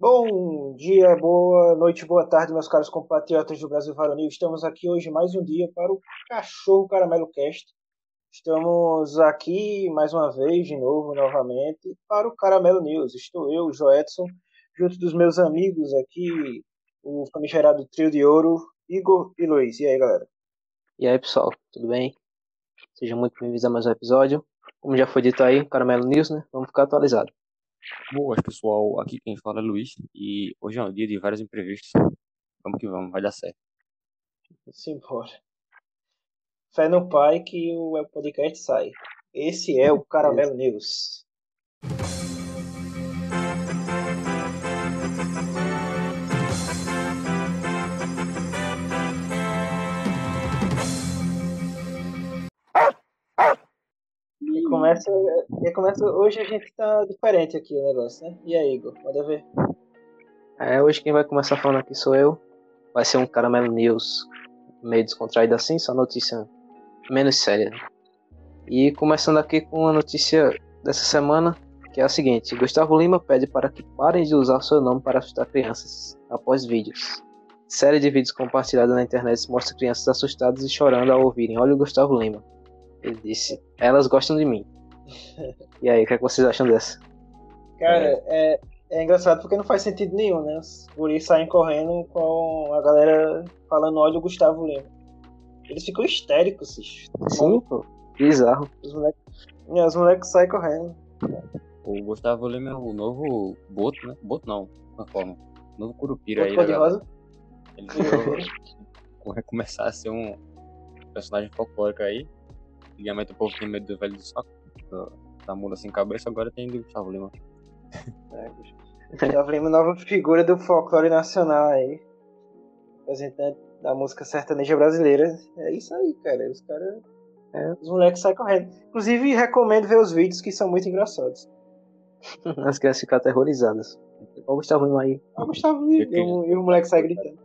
Bom dia, boa noite, boa tarde, meus caros compatriotas do Brasil Varonil. Estamos aqui hoje mais um dia para o Cachorro Caramelo Cast. Estamos aqui mais uma vez, de novo, novamente, para o Caramelo News. Estou eu, Joedson, junto dos meus amigos aqui, o famigerado Trio de Ouro, Igor e Luiz. E aí, galera? E aí, pessoal, tudo bem? Sejam muito bem-vindos a mais um episódio. Como já foi dito aí, Caramelo News, né? Vamos ficar atualizados. Boas, pessoal. Aqui quem fala é Luiz e hoje é um dia de vários imprevistos. Vamos que vamos, vai dar certo. Simbora. Fé no pai que o podcast sai. Esse é o Caramelo News. Começa, e começa. Hoje a gente tá diferente aqui o negócio, né? E aí, Igor? Manda ver. É, hoje quem vai começar falando aqui sou eu. Vai ser um Caramelo News meio descontraído assim, só notícia menos séria. E começando aqui com a notícia dessa semana, que é a seguinte: Gustavo Lima pede para que parem de usar seu nome para assustar crianças após vídeos. Série de vídeos compartilhada na internet mostra crianças assustadas e chorando ao ouvirem Olha o Gustavo Lima. Ele disse: Elas gostam de mim. E aí, o que, é que vocês acham dessa? Cara, é, é engraçado porque não faz sentido nenhum, né? Os guris saem correndo com a galera falando olha o Gustavo Lima. Eles ficam histéricos, esses. Sim, pô. Bizarro. Os moleques, é, os moleques saem correndo. O Gustavo Lima é o novo Boto, né? Boto não, uma forma. O novo Curupira Boto aí, cor né, rosa? Ele virou, vai começar a ser um personagem folclórico aí. Antigamente o povo tinha medo do velho do saco, do- da mula sem cabeça, agora tem do Gustavo Lima. É, Gustavo Lima, nova figura do folclore nacional aí. Representante da música sertaneja brasileira. É isso aí, cara. Os caras. É. Os moleques saem correndo. Inclusive, recomendo ver os vídeos que são muito engraçados. As crianças ficam aterrorizadas. Olha o Gustavo Lima aí. Ah, Gustavo Lima. E, o- e o moleque sai gritando.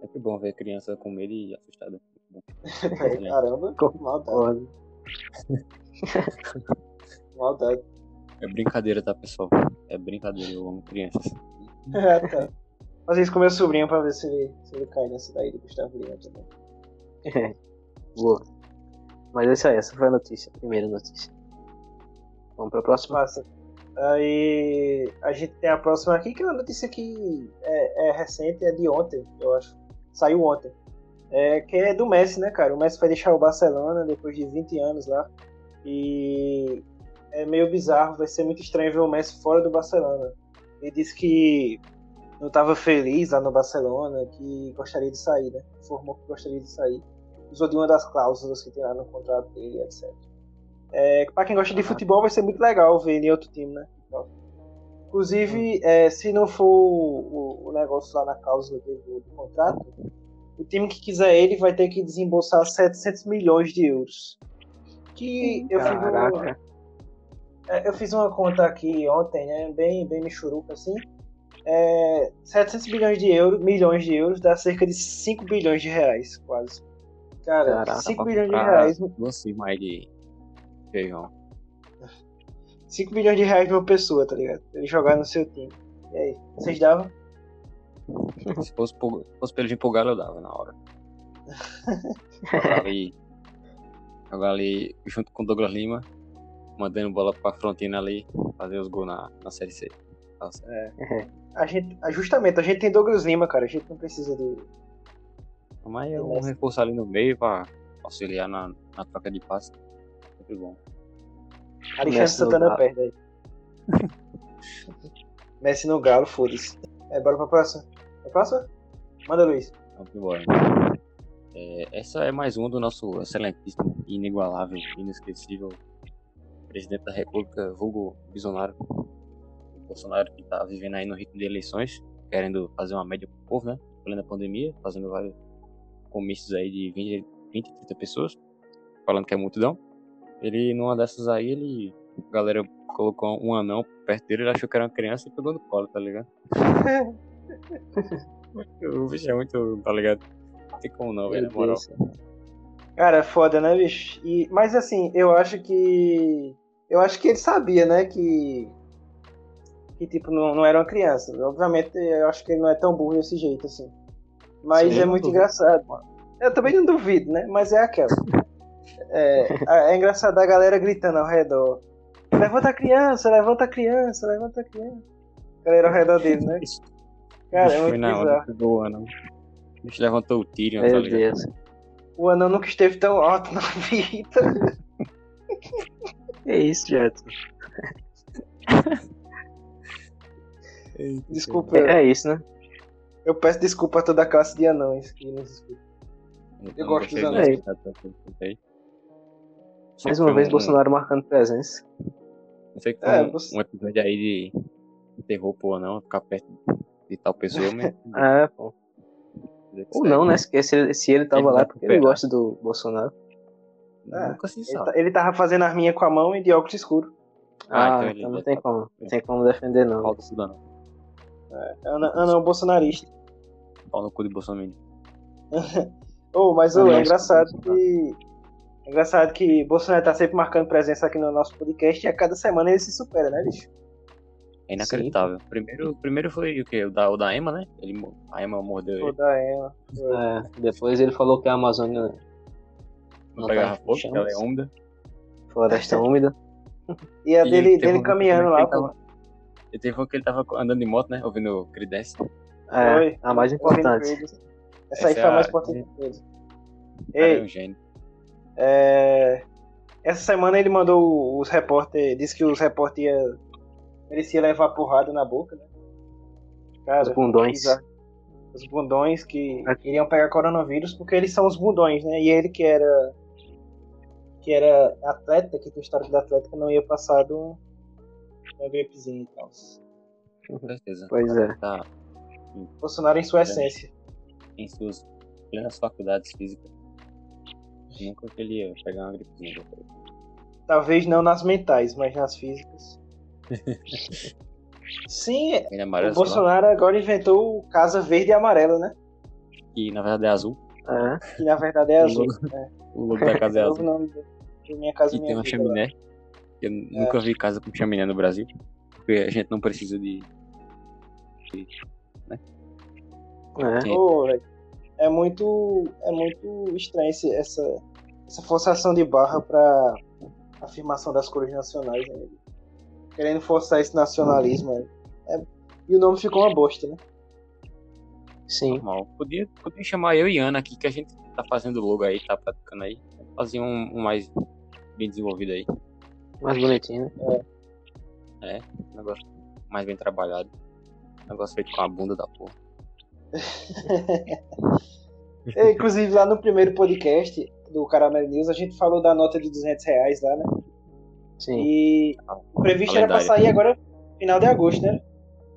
Sempre bom ver criança com medo e assustada. É, Caramba, maldade. Maldade. É brincadeira, tá, pessoal? É brincadeira, eu amo crianças. Ah, tá. Fazer isso com meu sobrinho pra ver se ele, se ele cai nessa daí do Gustavo Lima também. Boa. Mas essa aí, essa foi a notícia, a primeira notícia. Vamos pra próxima? Massa. Aí a gente tem a próxima aqui, que é uma notícia que é, é recente, é de ontem, eu acho. Saiu ontem. É, que é do Messi, né, cara? O Messi vai deixar o Barcelona depois de 20 anos lá. E é meio bizarro, vai ser muito estranho ver o Messi fora do Barcelona. Ele disse que não estava feliz lá no Barcelona, que gostaria de sair, né? Informou que gostaria de sair. Usou de uma das cláusulas que tem lá no contrato dele, etc. É, para quem gosta de futebol, vai ser muito legal ver ele em outro time, né? Inclusive, é, se não for o, o negócio lá na cláusula do, do contrato, o time que quiser ele vai ter que desembolsar 700 milhões de euros. Que eu fiz, uma, é, eu fiz uma conta aqui ontem, né? Bem, bem michuruca assim. É, 700 bilhões de euros, milhões de euros, dá cerca de 5 bilhões de reais, quase. Cara, Caraca, 5 pra bilhões de reais Duas mais de feijão. 5 milhões de reais numa pessoa, tá ligado? Ele jogar no seu time. E aí, vocês davam? Se fosse, por- fosse pelo de empolgar, eu dava na hora. Ali, jogar ali junto com o Douglas Lima, mandando bola pra frontina ali, fazer os gols na, na Série C. Nossa, é. A gente, ah, justamente, a gente tem Douglas Lima, cara. A gente não precisa de. Mas é um reforço ali no meio pra auxiliar na, na troca de passe. Sempre bom. Alexandre Messi no Santana Galo. perde aí. Messi no Galo, foda-se. É, bora pra próxima. A próxima? Manda, Luiz. Vamos embora. É, essa é mais um do nosso excelentíssimo, inigualável, inesquecível presidente da República, vulgo Bolsonaro. Bolsonaro que tá vivendo aí no ritmo de eleições, querendo fazer uma média pro povo, né? Plena pandemia, fazendo vários comícios aí de 20, 20 30 pessoas, falando que é multidão. Ele, numa dessas aí, ele. A galera colocou um anão perto dele, ele achou que era uma criança e pegou no colo, tá ligado? o bicho é muito, tá ligado? Não tem como não, velho, na moral. Cara, é foda, né, bicho? E, mas assim, eu acho que. Eu acho que ele sabia, né, que. que tipo, não, não era uma criança. Obviamente, eu acho que ele não é tão burro desse jeito, assim. Mas Sim, é muito engraçado, mano. Eu também não duvido, né? Mas é aquela. É, é engraçado a galera gritando ao redor. Levanta a criança, levanta a criança, levanta a criança. A galera ao redor dele, né? Cara, é Bicho muito foi na hora bizarro. que pegou o anão. O bicho levantou o tiro, tá Meu ligado? Deus. O anão nunca esteve tão alto na vida. Que isso, Jetson? Desculpa, É, é isso, né? eu peço desculpa a toda a classe de anões que nos escuta. Eu não gosto dos anões. eu Mais uma vez, um- Bolsonaro marcando presença. Sei que foi É, um, você- um episódio aí de terror pro anão, ficar perto de tal pessoa, mas. É, pô. Ou não, né? Se, se ele, se ele tava Ele lá é porque ele gosta do Bolsonaro. É, Nunca se Ele, sabe. ta- ele tava fazendo arminha com a mão e de óculos escuro. Ah, Ah, então então, não tem tá- como. Não tem como defender, não. Pau do Sudano. Anão, anão bolsonarista. Pau no cu de Bolsonaro. Oh, mas ô, é engraçado que. É engraçado que Bolsonaro tá sempre marcando presença aqui no nosso podcast e a cada semana ele se supera, né, bicho? É inacreditável. Primeiro, primeiro foi o quê? O da, o da Emma, né? Ele, a Emma mordeu ele. Toda ela. É, depois ele falou que a Amazônia Não não pegava tá fogo, porque ela é úmida. floresta úmida. E a E dele, dele um caminhando lá, que ele pô. E teve um que ele tava andando de moto, né? Ouvindo Creedence. É, Foi. a mais importante. Essa aí Essa foi a é mais importante de todas. É Ei, um gênio. é... essa semana ele mandou os repórter, disse que os repórter ia... merecia levar porrada na boca, né? Cara, Os bundões. Os bundões que É. iriam pegar coronavírus, porque eles são os bundões, né? E ele que era que era atleta, que tem histórico da Atlética, não ia passar do uma gripezinha e tal. Com certeza. Pois é. Tá Bolsonaro em sua essência. em suas plenas faculdades físicas. Nunca que ele ia pegar uma gripezinha. Talvez não nas mentais, mas nas físicas. Sim, Ele é o lá, Bolsonaro agora inventou Casa Verde e Amarela, né? que na verdade é azul. É. Que na verdade é azul. É, O logo da casa é é azul. nome de Minha Casa E Minha tem uma Vida. chaminé. Eu nunca vi casa com chaminé no Brasil. Porque a gente não precisa de. É. Sim. Pô, velho, é muito é muito estranho esse- essa essa forçação de barra pra afirmação das cores nacionais, né? Querendo forçar esse nacionalismo aí. É- e o nome ficou uma bosta, né? Sim. Normal. Podia, podia chamar eu e Ana aqui, que a gente tá fazendo logo aí, tá praticando aí. Fazer um, um mais bem desenvolvido aí. Mais bonitinho, né? Um negócio mais bem trabalhado. Um negócio feito com a bunda da porra. É, inclusive, lá no primeiro podcast do Caramelo News, a gente falou da nota de 200 reais lá, né? Sim. E o previsto era pra sair agora, final de agosto, né?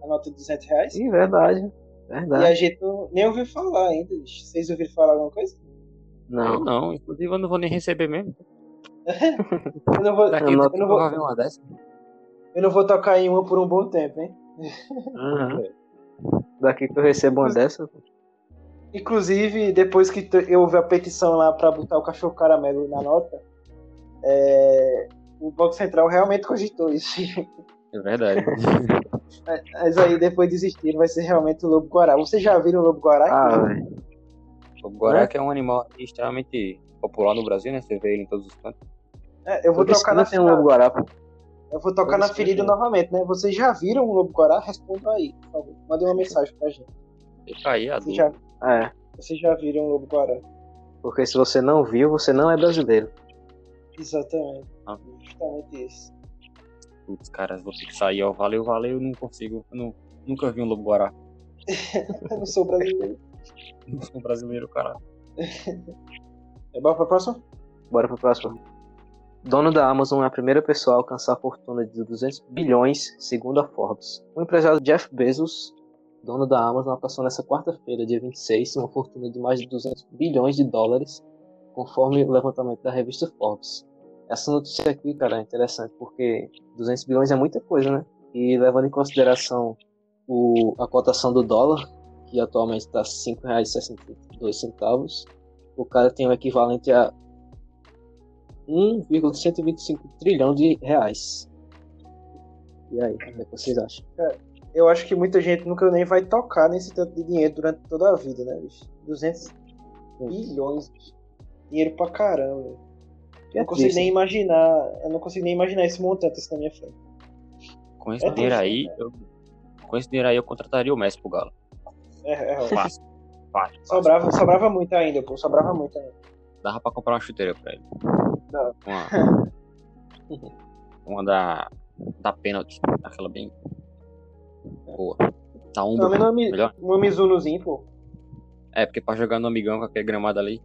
A nota de 200 reais. Sim, verdade. E Verdade. a gente não- nem ouviu falar ainda. bicho. Vocês ouviram falar alguma coisa? Eu Não. não, inclusive eu não vou nem receber mesmo. Eu não vou, Daqui Eu a não- pouco eu não vou- vou ver uma dessa. eu não vou tocar em uma por um bom tempo, hein? Uhum. Daqui que eu recebo uma dessa, Inclusive, depois que eu ouvi a petição lá pra botar o cachorro caramelo na nota, é, o Banco Central realmente cogitou isso. É verdade. Mas aí depois desistiram, vai ser realmente o lobo guará. Vocês já viram o lobo guará? Ah, o guará que é um animal extremamente popular no Brasil, né? Você vê ele em todos os cantos. É, eu vou tocar na, tem um lobo guará, eu vou tocar na ferida novamente, né? Vocês já viram o lobo guará? Respondam aí, por favor. Mandem uma mensagem pra gente. Fica aí a Vocês já, É. vocês já viram o lobo guará? Porque se você não viu, você não é brasileiro. Exatamente. Ah. Justamente isso. Putz, cara, vou ter que sair, ó. Valeu, valeu, eu não consigo. Não, nunca vi um lobo guará. Eu não sou brasileiro. Não sou brasileiro, cara. É bom pra próxima? Bora pro próximo. Dono da Amazon é a primeira pessoa a alcançar a fortuna de 200 bilhões, segundo a Forbes. O empresário Jeff Bezos, dono da Amazon, alcançou nessa quarta-feira, dia 26, uma fortuna de mais de 200 bilhões de dólares, conforme o levantamento da revista Forbes. Essa notícia aqui, cara, é interessante, porque 200 bilhões é muita coisa, né? E levando em consideração o, a cotação do dólar, que atualmente está R$ 5,62, o cara tem o equivalente a 1,125 trilhão de reais. E aí, o que, é que vocês acham? Eu acho que muita gente nunca nem vai tocar nesse tanto de dinheiro durante toda a vida, né, bicho? 200 bilhões, dinheiro pra caramba. Que Eu é não consigo nem imaginar, eu não consigo nem imaginar esse montante assim na minha frente. Com esse É dinheiro aí, eu, com esse dinheiro aí eu contrataria o Messi pro Galo. É, é. Fácil. Fácil. sobrava, sobrava muito ainda, pô, sobrava muito ainda. Dava pra comprar uma chuteira pra ele. Dá. Uma, uma da, da pênalti. Aquela bem boa. Tá um Pelo menos Mi- melhor. uma Mizunozinho, pô. É, porque pra jogar no amigão com aquele gramado ali,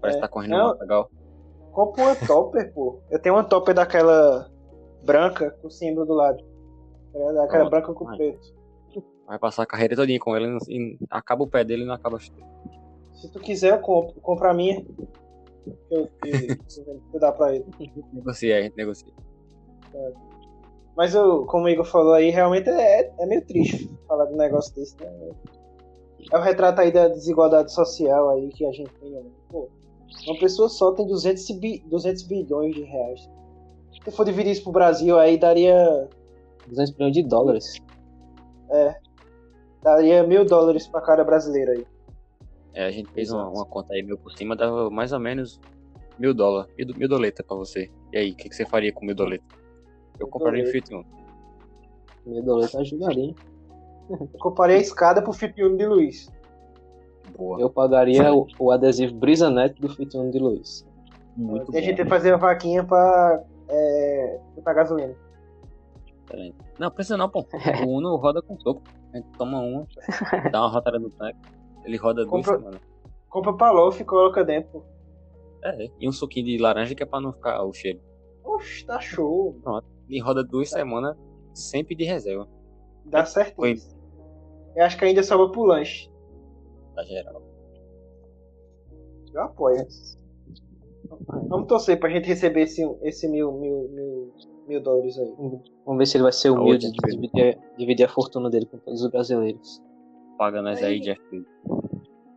parece É. que tá correndo Não. legal. Compra uma topper, pô. Eu tenho uma topper daquela branca com símbolo do lado. Tá ligado? Aquela Pronto. branca com Vai. preto. Vai passar a carreira todinha com ele e acaba o pé dele e não acaba a chuteira. Se tu quiser, eu compro. Compra a minha. Eu, que, que dá pra ele. Negocia, a gente negocia. Mas eu, como o Igor falou aí, realmente é, é meio triste falar de um negócio desse, né? É o retrato aí da desigualdade social aí que a gente tem. né? Pô, uma pessoa só tem 200, bi- 200 bilhões de reais. Se for dividir isso pro Brasil, aí daria, 200 milhões de dólares. daria mil dólares pra cada brasileiro aí. É, a gente fez uma, uma conta aí, mil por cima, dava mais ou menos mil dólares. Mil, mil doleta pra você. E aí, o que, que você faria com mil doleta? Eu Mil compraria um. Fiat Uno. Meu doleta ajudaria, hein? Eu comparei a escada pro Uno de Luiz. Boa. Eu pagaria o, o adesivo Brisanet do Fit Uno de Luiz. Muito e a gente ia fazer uma vaquinha pra é, botar gasolina. Não, precisa não, pô. O Uno roda com soco. A gente toma uma, dá uma rotada no tanque. Ele roda duas semanas. Compra Palof e coloca dentro. pô. É, e um suquinho de laranja que é pra não ficar o cheiro. Oxe, tá show. E roda duas semanas sem pedir reserva. Dá certinho. Foi. Eu acho que ainda sobra pro lanche. Tá geral. Eu apoio. Vamos torcer pra gente receber esse, esse mil, mil, mil, mil dólares aí. Vamos ver se ele vai ser humilde de dividir, dividir a fortuna dele com todos os brasileiros. Paga nós aí, Aí. Jeff Bezos.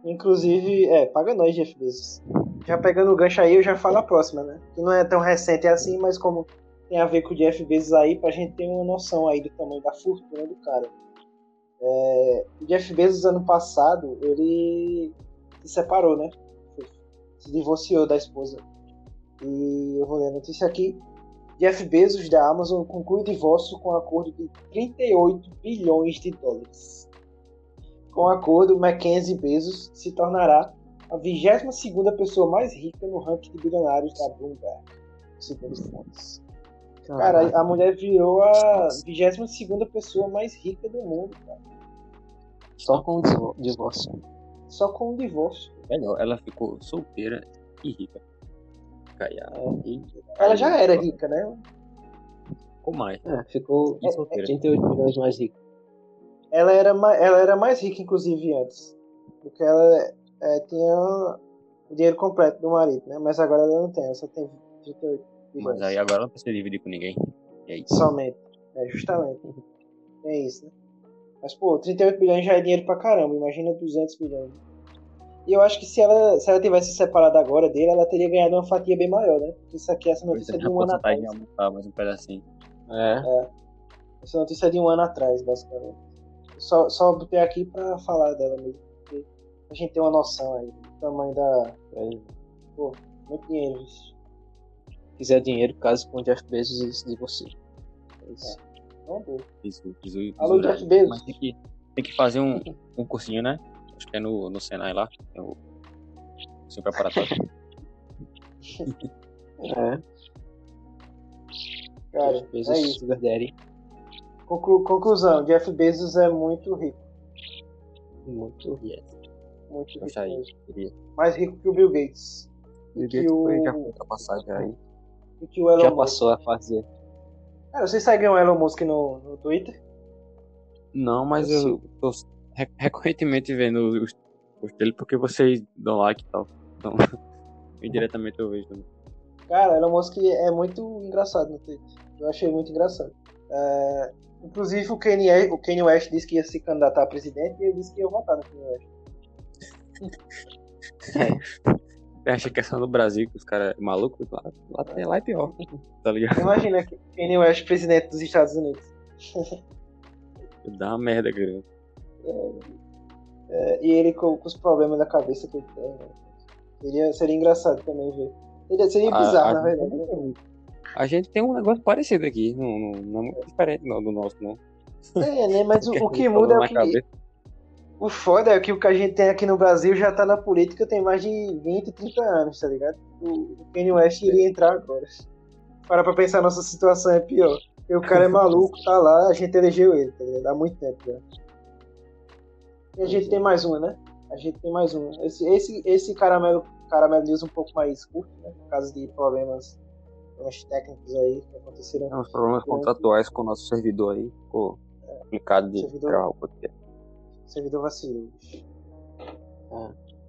Inclusive, é, paga nós, Jeff Bezos. Já pegando o gancho aí, eu já falo a próxima, né? Que não é tão recente assim, mas como tem a ver com o Jeff Bezos aí, pra gente ter uma noção aí do tamanho da fortuna do cara. É, Jeff Bezos, ano passado, ele se separou, né? Se divorciou da esposa. E eu vou ler a notícia aqui. Jeff Bezos da Amazon conclui o divórcio com um acordo de 38 bilhões de dólares. Com o acordo, Mackenzie Bezos se tornará a 22ª pessoa mais rica no ranking de bilionários da Bloomberg, segundo fontes. Cara, a mulher virou a 22ª pessoa mais rica do mundo, cara. Só com o divórcio. Só com um divórcio. Melhor, ela ficou solteira e rica. Caia. E Ela já era rica, né? com mais. É, ficou E solteira. 38 milhões mais rico. Ela era, ela era mais rica, inclusive, antes. Porque ela é, tinha o dinheiro completo do marido, né? Mas agora ela não tem, ela só tem 38 bilhões. Mas aí agora ela não precisa dividir com ninguém. E aí? Somente. É, justamente. É isso, né? Mas, pô, 38 bilhões já é dinheiro pra caramba. Imagina 200 bilhões. E eu acho que se ela, se ela tivesse separado agora dele, ela teria ganhado uma fatia bem maior, né? Porque isso aqui, essa notícia é de um ano atrás. aumentar mais um pedacinho. É, Essa notícia é de um ano atrás, basicamente. Só, só botei aqui pra falar dela mesmo. Porque a gente tem uma noção aí do tamanho da. é. Muito dinheiro, isso. Se quiser dinheiro, case com o Jeff Bezos e se divorcie. É isso. Não, pô. Isso, isso, Alô, Jeff Bezos. Mas tem que, tem que fazer um, um cursinho, né? Acho que é no, no Senai lá. É o cursinho preparatório. É, Cara, Jeff Bezos, é isso. Sugar Daddy. Conclu- conclusão: Jeff Bezos é muito rico. Muito yes. Muito rico. Queria. Mais rico que o Bill Gates. Bill que Gates o- foi já aí. E que o Elon Já Musk. passou a fazer. Cara, vocês seguem o Elon Musk no, no Twitter? Não, mas Eu eu tô re- recorrentemente vendo os posts dele porque vocês dão like e tal. Então, indiretamente eu vejo. também. Cara, Elon Musk é muito engraçado no Twitter. Eu achei muito engraçado. É, inclusive o Kanye, o Kanye West disse que ia se candidatar a presidente e ele disse que ia votar no Kanye West. Você acha que é só no Brasil que os caras é malucos? Lá, lá, tem- lá é pior. Tá ligado? Imagina que Kanye West presidente dos Estados Unidos. Dá uma merda grande. É, e ele com, com os problemas da cabeça que ele tem, né? Seria, seria engraçado também ver. Seria, seria A- bizarro, a na verdade. A gente tem um negócio parecido aqui, não, não, não é muito diferente não, do nosso, não. É, né? Mas o, o que muda é o que. cabeça. O foda é que o que a gente tem aqui no Brasil já tá na política tem mais de 20, 30 anos, tá ligado? O, o Kanye West iria entrar agora. Para pra pensar, nossa situação é pior. Porque o cara é maluco, tá lá, a gente elegeu ele, tá ligado? Há muito tempo já. E a gente tem mais uma, né? A gente tem mais um. Esse, esse, esse caramelo, caramelo news um pouco mais curto, né? Por causa de problemas, problemas técnicos aí que aconteceram. Tem uns problemas contratuais com o nosso servidor aí, ficou complicado de Servidor. gravar o podcast. Servidor vacilou.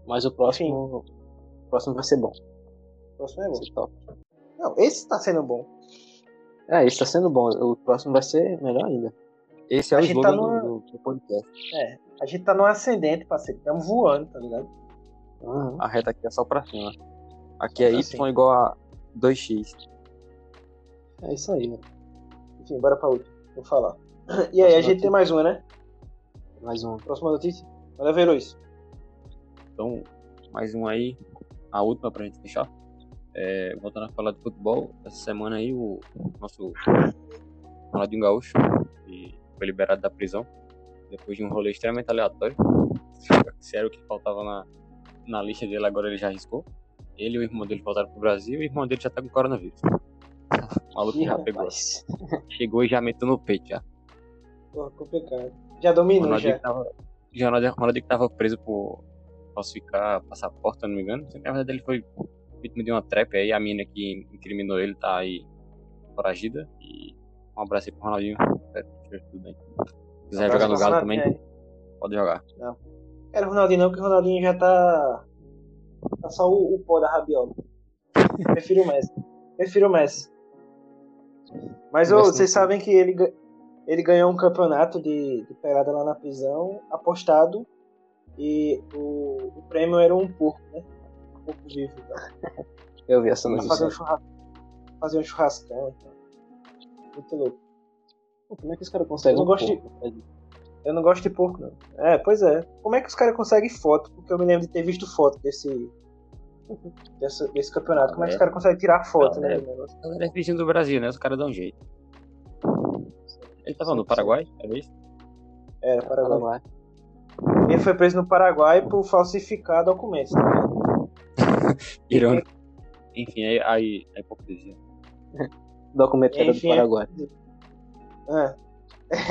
Mas o próximo. O próximo vai ser bom. O próximo é bom. Ser top. Não, esse tá sendo bom. É, esse tá sendo bom. O próximo vai ser melhor ainda. Esse é A o slogan tá numa- do, do podcast. É, a gente tá no ascendente, parceiro. Estamos voando, tá ligado? Aham. A reta aqui é só pra cima. Aqui é pra Y cima. igual a 2x. É isso aí, velho. Enfim, bora pra outra. Vou falar. E aí, a gente tem mais uma, né? Mais um. Próxima notícia? Manda ver, Luiz. Então, mais um aí, a última pra gente fechar. É, voltando a falar de futebol, essa semana aí o nosso Ronaldinho Gaúcho que foi liberado da prisão depois de um rolê extremamente aleatório. Se era o que faltava na, na lista dele, agora ele já arriscou. Ele e o irmão dele voltaram pro Brasil e o irmão dele já tá com coronavírus. O maluco Ih, já pegou. rapaz. Chegou e já meteu no peito já. Porra, complicado. Já dominou, já. tava, o Ronaldinho, o Ronaldinho que tava preso por falsificar passaporte, não me engano. Na verdade, ele foi vítima de uma trap aí. A mina que incriminou ele tá aí foragida. E um abraço aí pro Ronaldinho. Espero que tudo bem. Se quiser jogar no Galo também, É. pode jogar. Quero o Ronaldinho não, porque o Ronaldinho já tá. Tá só o, o pó da rabiola. Prefiro o Messi. Prefiro o Messi. Mas ô, vocês não sabem que ele, ele ganhou um campeonato de, de pelada lá na prisão, apostado. E o, o prêmio era um porco, né? Um porco vivo. Então. Eu vi essa Pra fazer notícia. um, churras... fazer um churrascão. Então. Muito louco. Pô, Como é que os caras conseguem? Eu não um gosto de- pouco? Eu não gosto de porco, não. É, pois é. Como é que os caras conseguem foto? Porque eu me lembro de ter visto foto desse. Desse, desse campeonato. Como é que os caras conseguem tirar foto, né? É. é vizinho do Brasil, né? Os caras dão um jeito. Ele tava no Paraguai, era isso? Era, Paraguai. Paraguai. Ele foi preso no Paraguai por falsificar documentos. tá? Irônico. Enfim, aí, aí a hipocrisia. O documento era do Enfim, é- Paraguai. É.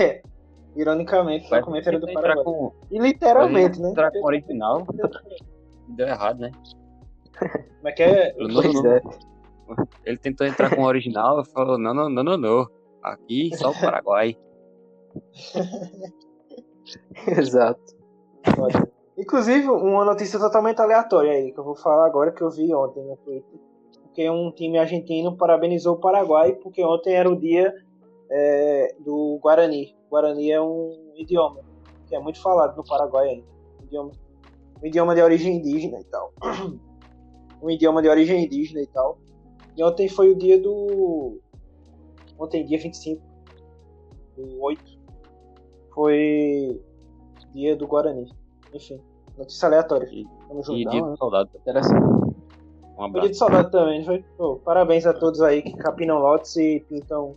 É. Ironicamente, o documento era do Paraguai. com, E literalmente, né? entrar com o original. Deu errado, né? Como é que é? Não, é. Ele tentou entrar com o original e falou: não, não, não, não, não. Aqui só o Paraguai. Exato. Foda. Inclusive, uma notícia totalmente aleatória aí, que eu vou falar agora, que eu vi ontem no Twitter. Porque um time argentino parabenizou o Paraguai, porque ontem era o dia é, do Guarani. Guarani é um idioma que é muito falado no Paraguai ainda. Um idioma, um idioma de origem indígena e tal. Um idioma de origem indígena e tal. E ontem foi o dia do. Ontem, dia 25 do 8. Foi dia do Guarani. Enfim, notícia aleatória. E- Tamo junto. E Não, dia né? do soldado. Interessante. Um Foi dia abraço. de saudade também, não foi? Pô, parabéns a todos aí que capinam lotes e pintam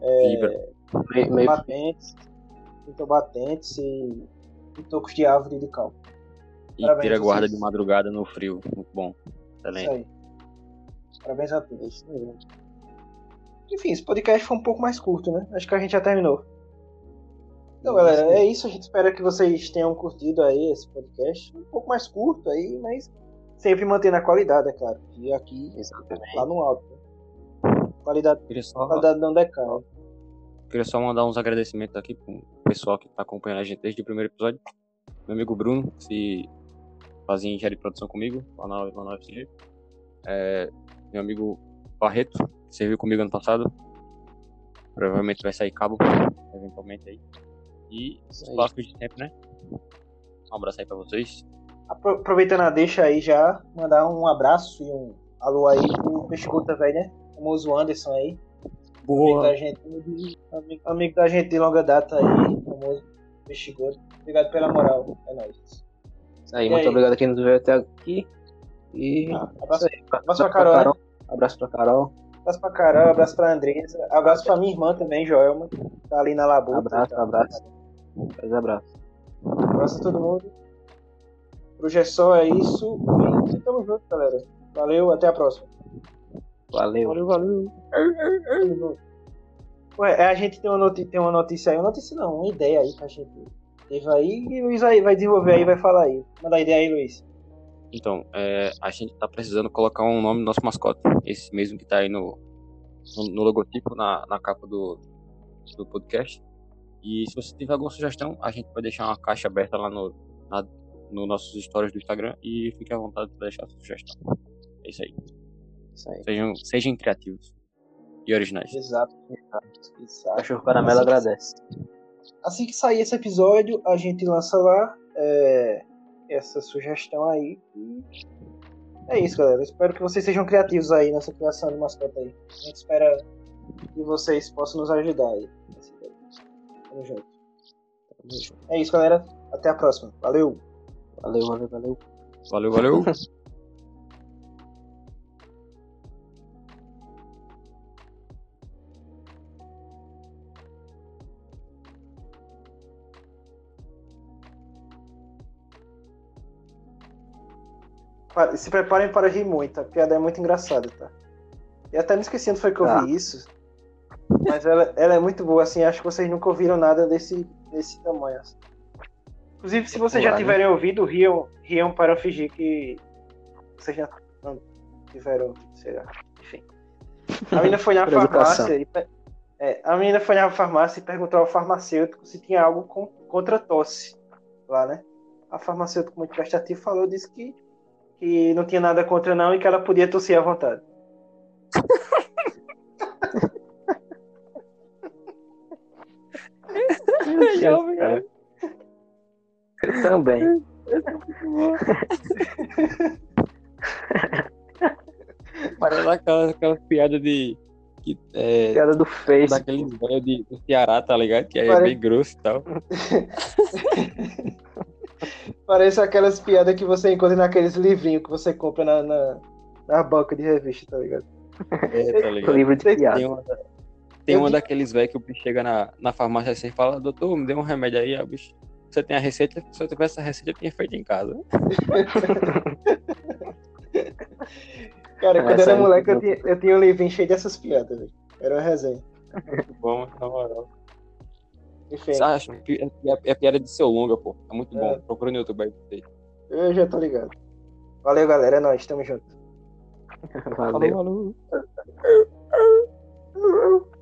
Fibra. Meio, meio batentes, pintam batentes e, e tocos de árvore de cal. E parabéns tira a guarda de madrugada no frio. Muito bom. Isso Excelente. aí. Parabéns a todos. Enfim, esse podcast foi um pouco mais curto, né? Acho que a gente já terminou. Então, galera, é isso. A gente espera que vocês tenham curtido aí esse podcast. Um pouco mais curto aí, mas sempre mantendo a qualidade, é claro. E aqui, Exatamente. lá no alto. né? Qualidade, só, qualidade não decai. queria só mandar uns agradecimentos aqui pro pessoal que tá acompanhando a gente desde o primeiro episódio. Meu amigo Bruno, que se fazia engenharia de produção comigo, lá na, lá na UFCG. É, meu amigo Barreto, que serviu comigo ano passado. Provavelmente vai sair cabo, eventualmente aí. E os clássicos de sempre, né? Um abraço aí pra vocês. Apro- Aproveitando a deixa aí já, mandar um abraço e um alô aí pro velho, né? O famoso Anderson aí. Amigo da, gente, amigo, amigo da gente de longa data aí, famoso Peixe Gordo. Obrigado pela moral. É nóis. Isso aí, e muito aí? obrigado a quem nos veio até aqui. E. Ah, abraço, aí, abraço pra Carol. Carol. Abraço pra Carol. Abraço pra Carol, abraço pra Andresa. Abraço pra minha irmã também, Joelma. Tá ali na labuta. Abraço, tá. abraço. Dois abraços. Abraço a todo mundo. Pro Gessol é isso. E tamo junto, galera. Valeu, até a próxima. Valeu. Valeu, valeu. Ué, a gente tem uma, notícia, tem uma notícia aí, uma notícia não, uma ideia aí que a gente teve aí e o Luiz aí vai desenvolver aí vai falar aí. Manda a ideia aí, Luiz. Então, é, a gente tá precisando colocar um nome no nosso mascote. Esse mesmo que tá aí no, no, no logotipo, na, na capa do, do podcast. E se você tiver alguma sugestão, a gente vai deixar uma caixa aberta lá no, na, no nossos stories do Instagram e fique à vontade para deixar a sugestão. É isso aí. Isso aí. Sejam, sejam criativos e originais. Exato, exato. exato. Cachorro Caramelo assim agradece. assim que sair esse episódio, a gente lança lá é, essa sugestão aí. E é isso, galera. Espero que vocês sejam criativos aí nessa criação de mascota aí. A gente espera que vocês possam nos ajudar aí. Tamo junto. É isso, galera. Até a próxima. Valeu! Valeu, valeu, valeu. Valeu, valeu. Se preparem para rir muito, a piada é muito engraçada, tá? E até me esqueci onde foi que eu vi tá. isso. Mas ela, ela, é muito boa, assim, acho que vocês nunca ouviram nada desse, desse tamanho. Assim. Inclusive, se vocês já né? tiverem ouvido, riam, riam para fingir que vocês já não tiveram, sei lá, enfim. A menina foi na farmácia e, é, a menina foi na farmácia e perguntou ao farmacêutico se tinha algo com, contra tosse lá, né? A farmacêutico muito prestativo falou, disse que que não tinha nada contra não e que ela podia tossir à vontade. Deus. Eu também. Parece aquela, aquela piada de. Que, é, piada do Face. Daqueles velhos do Ceará, tá ligado? Que aí Parece... é bem grosso e tal. Parece aquelas piadas que você encontra naqueles livrinhos que você compra na, na, na banca de revista, tá ligado? É, tá ligado. Livro de piada. Tem uma, tem uma daqueles velhos que o bicho chega na, na farmácia e fala, doutor, me dê um remédio aí, o bicho. Você tem a receita? Se eu tivesse a receita, eu tinha feito em casa. Cara, quando eu era é moleque, eu tinha, eu tinha um livrinho cheio dessas piadas, velho. Era uma resenha. Muito bom, na moral enfim ah, Acho é, é, é piada de seu longa, pô. É muito é. bom. Procura no YouTube aí. Eu já tô ligado. Valeu, galera. É nóis. Tamo junto. Valeu. Falou, valeu.